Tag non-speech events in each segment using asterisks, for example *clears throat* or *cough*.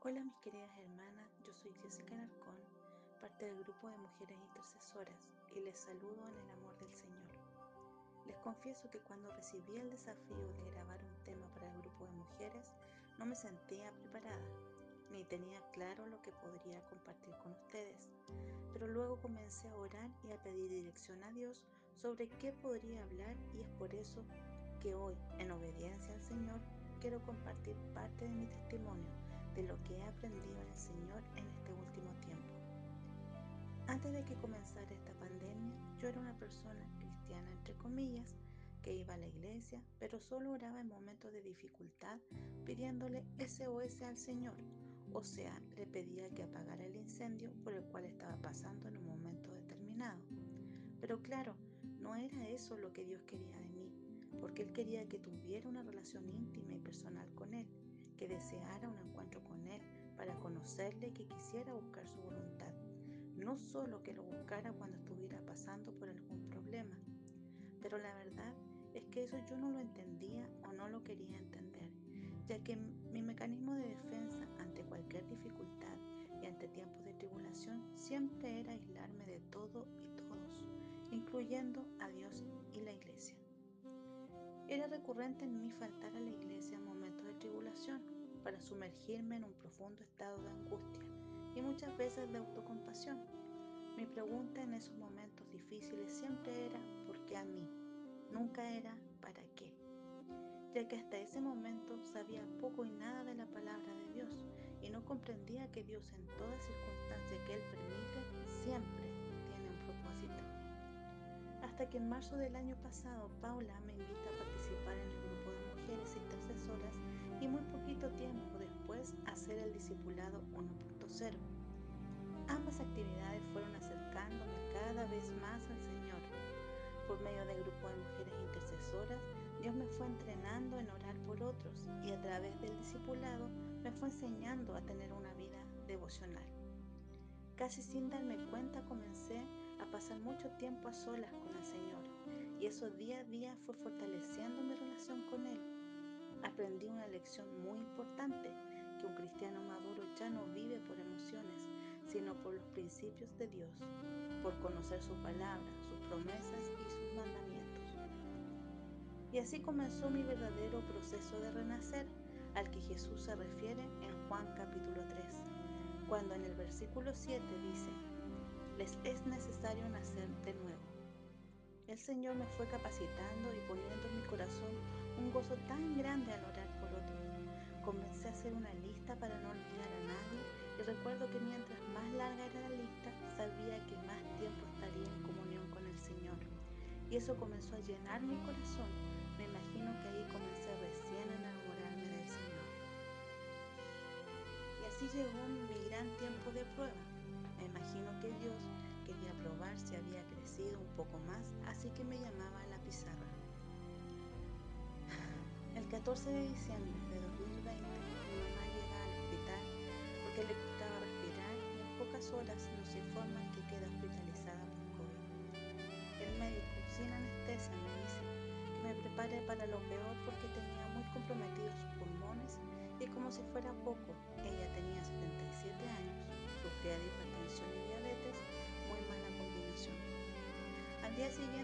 Hola mis queridas hermanas, yo soy Jessica Narcón, parte del grupo de mujeres intercesoras y les saludo en el amor del Señor. Les confieso que cuando recibí el desafío de grabar un tema para el grupo de mujeres, no me sentía preparada, ni tenía claro lo que podría compartir con ustedes, pero luego comencé a orar y a pedir dirección a Dios sobre qué podría hablar y es por eso que hoy, en obediencia al Señor, quiero compartir parte de mi testimonio de lo que he aprendido en el Señor en este último tiempo. Antes de que comenzara esta pandemia, yo era una persona cristiana, entre comillas, que iba a la iglesia, pero solo oraba en momentos de dificultad pidiéndole SOS al Señor, o sea, le pedía que apagara el incendio por el cual estaba pasando en un momento determinado. Pero claro, no era eso lo que Dios quería de mí porque Él quería que tuviera una relación íntima y personal con Él, que deseara un encuentro con Él para conocerle y que quisiera buscar su voluntad, no solo que lo buscara cuando estuviera pasando por algún problema. Pero la verdad es que eso yo no lo entendía o no lo quería entender, ya que mi mecanismo de defensa ante cualquier dificultad y ante tiempos de tribulación siempre era aislarme de todo y todos, incluyendo a Dios y la iglesia. Era recurrente en mí faltar a la iglesia en momentos tribulación para sumergirme en un profundo estado de angustia y muchas veces de autocompasión. Mi pregunta en esos momentos difíciles siempre era ¿por qué a mí? Nunca era ¿para qué? Ya que hasta ese momento sabía poco y nada de la palabra de Dios y no comprendía que Dios en toda circunstancia que Él permite siempre tiene un propósito hasta que en marzo del año pasado Paula me invita hacer el discipulado 1.0. Ambas actividades fueron acercándome cada vez más al Señor. Por medio del grupo de mujeres intercesoras, Dios me fue entrenando en orar por otros y a través del discipulado me fue enseñando a tener una vida devocional. Casi sin darme cuenta comencé a pasar mucho tiempo a solas con el Señor y eso día a día fue fortaleciendo mi relación con Él. Aprendí una lección muy importante, que un cristiano maduro ya no vive por emociones, sino por los principios de Dios, por conocer su palabra, sus promesas y sus mandamientos. Y así comenzó mi verdadero proceso de renacer, al que Jesús se refiere en Juan capítulo 3, cuando en el versículo 7 dice, les es necesario nacer de nuevo. El Señor me fue capacitando y poniendo en mi corazón un gozo tan grande al orar por otros. Comencé a hacer una lista para no olvidar a nadie y recuerdo que mientras más larga era la lista, sabía que más tiempo estaría en comunión con el Señor. Y eso comenzó a llenar mi corazón. Me imagino que ahí comencé recién a enamorarme del Señor. Y así llegó mi gran tiempo de prueba me imagino que Dios quería probar si había crecido un poco más, así que me llamaba a la pizarra. El 14 de diciembre de 2020, mi mamá llega al hospital porque le costaba respirar y en pocas horas nos informan que queda hospitalizada por COVID. El médico, sin anestesia, me dice que me prepare para lo peor porque tenía muy comprometidos sus pulmones y como si fuera poco, ella tenía 77 años sufría de hipertensión y diabetes, muy mala combinación. Al día siguiente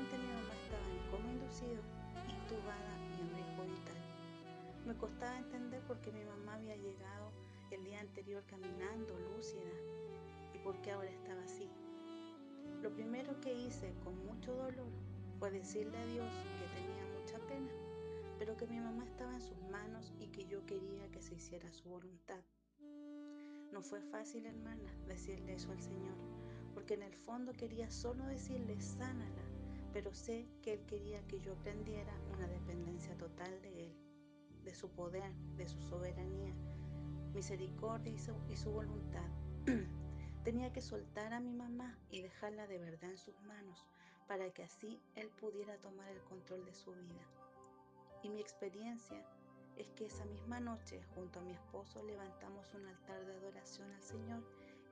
Me costaba entender por qué mi mamá había llegado el día anterior caminando lúcida y por qué ahora estaba así. Lo primero que hice con mucho dolor fue decirle a Dios que tenía mucha pena, pero que mi mamá estaba en sus manos y que yo quería que se hiciera su voluntad. No fue fácil, hermana, decirle eso al Señor, porque en el fondo quería solo decirle, sánala, pero sé que Él quería que yo aprendiera una dependencia total de Él, de su poder, de su soberanía, misericordia y su, voluntad. *clears throat* Tenía que soltar a mi mamá y dejarla de verdad en sus manos para que así Él pudiera tomar el control de su vida. Y mi experiencia es que esa misma noche junto a mi esposo levantamos un altar de adoración al Señor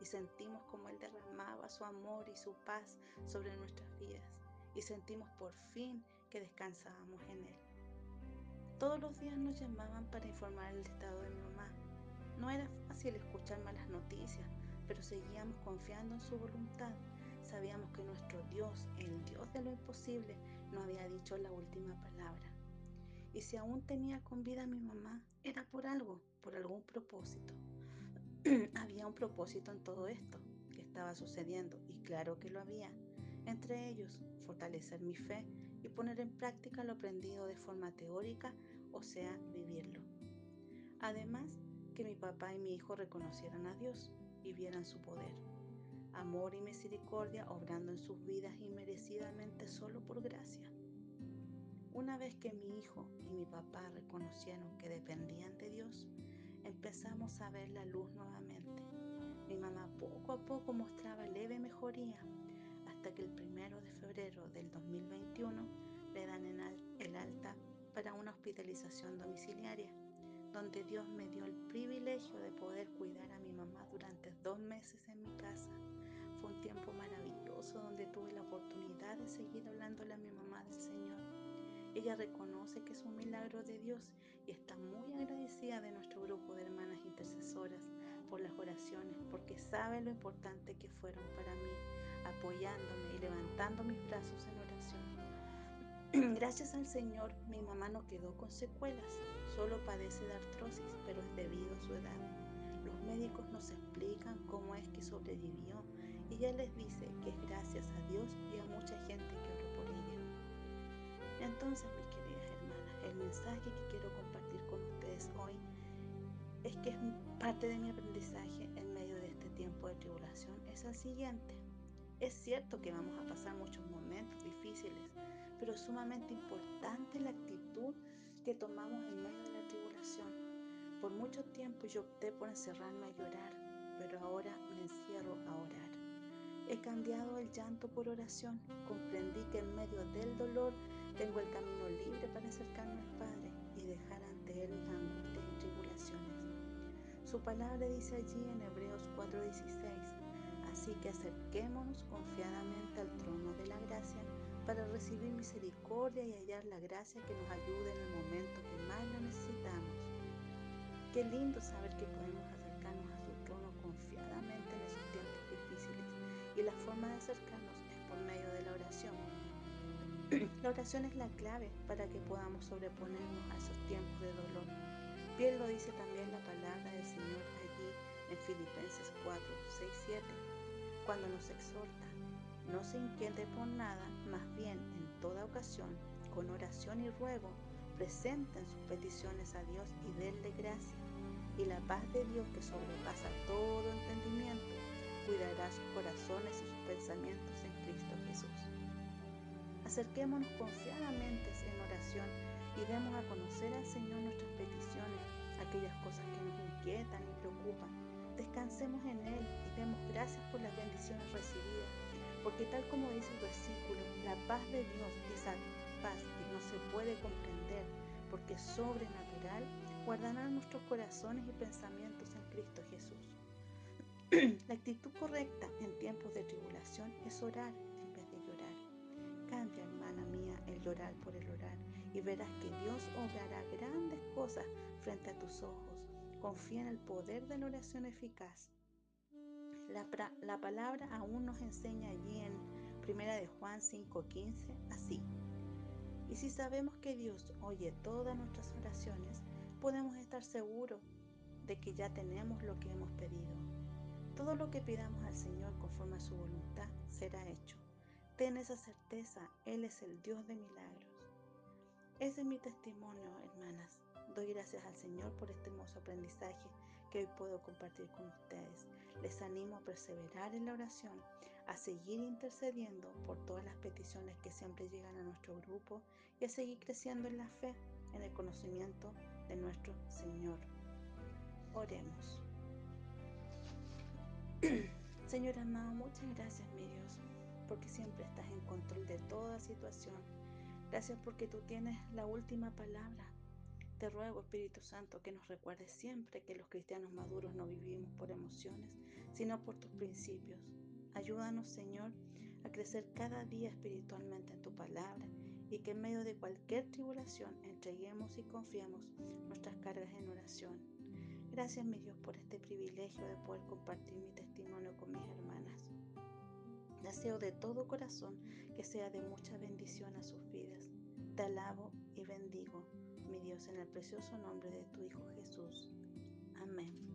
y sentimos como Él derramaba su amor y su paz sobre nuestras vidas y sentimos por fin que descansábamos en Él. Todos los días nos llamaban para informar el estado de mi mamá. No era fácil escuchar malas noticias, pero seguíamos confiando en su voluntad. Sabíamos que nuestro Dios, el Dios de lo imposible, no había dicho la última palabra. Y si aún tenía con vida a mi mamá, era por algo, por algún propósito. *clears throat* había un propósito en todo esto que estaba sucediendo, y claro que lo había. Entre ellos, fortalecer mi fe y poner en práctica lo aprendido de forma teórica, o sea, vivirlo. Además, que mi papá y mi hijo reconocieran a Dios y vieran su poder. Amor y misericordia obrando en sus vidas inmerecidamente solo por gracia. Una vez que mi hijo y mi papá reconocieron que dependían de Dios, empezamos a ver la luz nuevamente. Mi mamá poco a poco mostraba leve mejoría hasta que el primero de febrero del 2021 le dan el alta para una hospitalización domiciliaria, donde Dios me dio el privilegio de poder cuidar a mi mamá durante dos meses en mi casa. Fue un tiempo maravilloso donde tuve la oportunidad de seguir hablándole a mi mamá del Señor. Ella reconoce que es un milagro de Dios y está muy agradecida de nuestro grupo de hermanas intercesoras por las oraciones, porque sabe lo importante que fueron para mí, apoyándome y levantando mis brazos en oración. *clears throat* Gracias al Señor, mi mamá no quedó con secuelas, solo padece de artrosis, pero es debido a su edad. Los médicos nos explican cómo es que sobrevivió y ella les dice que es gracias a Dios y a mucha gente que oró por ella. Entonces, mis queridas hermanas, el mensaje que quiero compartir con ustedes hoy es que es parte de mi aprendizaje en medio de este tiempo de tribulación es el siguiente. Es cierto que vamos a pasar muchos momentos difíciles, pero sumamente importante la actitud que tomamos en medio de la tribulación. Por mucho tiempo yo opté por encerrarme a llorar, pero ahora me encierro a orar. He cambiado el llanto por oración. Comprendí que en medio del dolor tengo el camino libre para acercarme al Padre y dejar ante Él mis angustias y tribulaciones. Su palabra dice allí en Hebreos 4:16, así que acerquémonos confiadamente al trono de la gracia para recibir misericordia y hallar la gracia que nos ayude en el momento que más lo necesitamos. Qué lindo saber que podemos acercarnos a su trono confiadamente en esos tiempos difíciles y la forma de acercarnos es por medio de la oración. *clears throat* La oración es la clave para que podamos sobreponernos a esos tiempos de dolor Bien lo dice también la palabra del Señor allí en Filipenses 4, 6, 7, cuando nos exhorta, no se inquiete por nada, más bien en toda ocasión, con oración y ruego, presenten sus peticiones a Dios y denle gracia. Y la paz de Dios que sobrepasa todo entendimiento, cuidará sus corazones y sus pensamientos en Cristo Jesús. Acerquémonos confiadamente en oración y demos a conocer al Señor nuestras peticiones, aquellas cosas que nos inquietan y preocupan. Descansemos en Él y demos gracias por las bendiciones recibidas, porque tal como dice el versículo, la paz de Dios, esa paz que no se puede comprender, porque es sobrenatural, guardará nuestros corazones y pensamientos en Cristo Jesús. *clears throat* la actitud correcta en tiempos de tribulación es orar en vez de llorar. Cambia, hermana mía, el llorar por el orar y verás que Dios obrará grandes cosas frente a tus ojos. Confía en el poder de la oración eficaz. La, la palabra aún nos enseña allí en 1 de Juan 5:15 así. Y si sabemos que Dios oye todas nuestras oraciones, podemos estar seguros de que ya tenemos lo que hemos pedido. Todo lo que pidamos al Señor conforme a su voluntad será hecho. Ten esa certeza, Él es el Dios de milagros. Ese es mi testimonio, hermanas. Doy gracias al Señor por este hermoso aprendizaje que hoy puedo compartir con ustedes. Les animo a perseverar en la oración, a seguir intercediendo por todas las peticiones que siempre llegan a nuestro grupo y a seguir creciendo en la fe, en el conocimiento de nuestro Señor. Oremos. *clears throat* Señor amado, muchas gracias, mi Dios porque siempre estás en control de toda situación. Gracias porque tú tienes la última palabra. Te ruego, Espíritu Santo, que nos recuerdes siempre que los cristianos maduros no vivimos por emociones, sino por tus principios. Ayúdanos, Señor, a crecer cada día espiritualmente en tu palabra y que en medio de cualquier tribulación entreguemos y confiemos nuestras cargas en oración. Gracias, mi Dios, por este privilegio de poder compartir mi testimonio con mis hermanas. Deseo de todo corazón que sea de mucha bendición a sus vidas. Te alabo y bendigo mi Dios, en el precioso nombre de tu Hijo Jesús. Amén.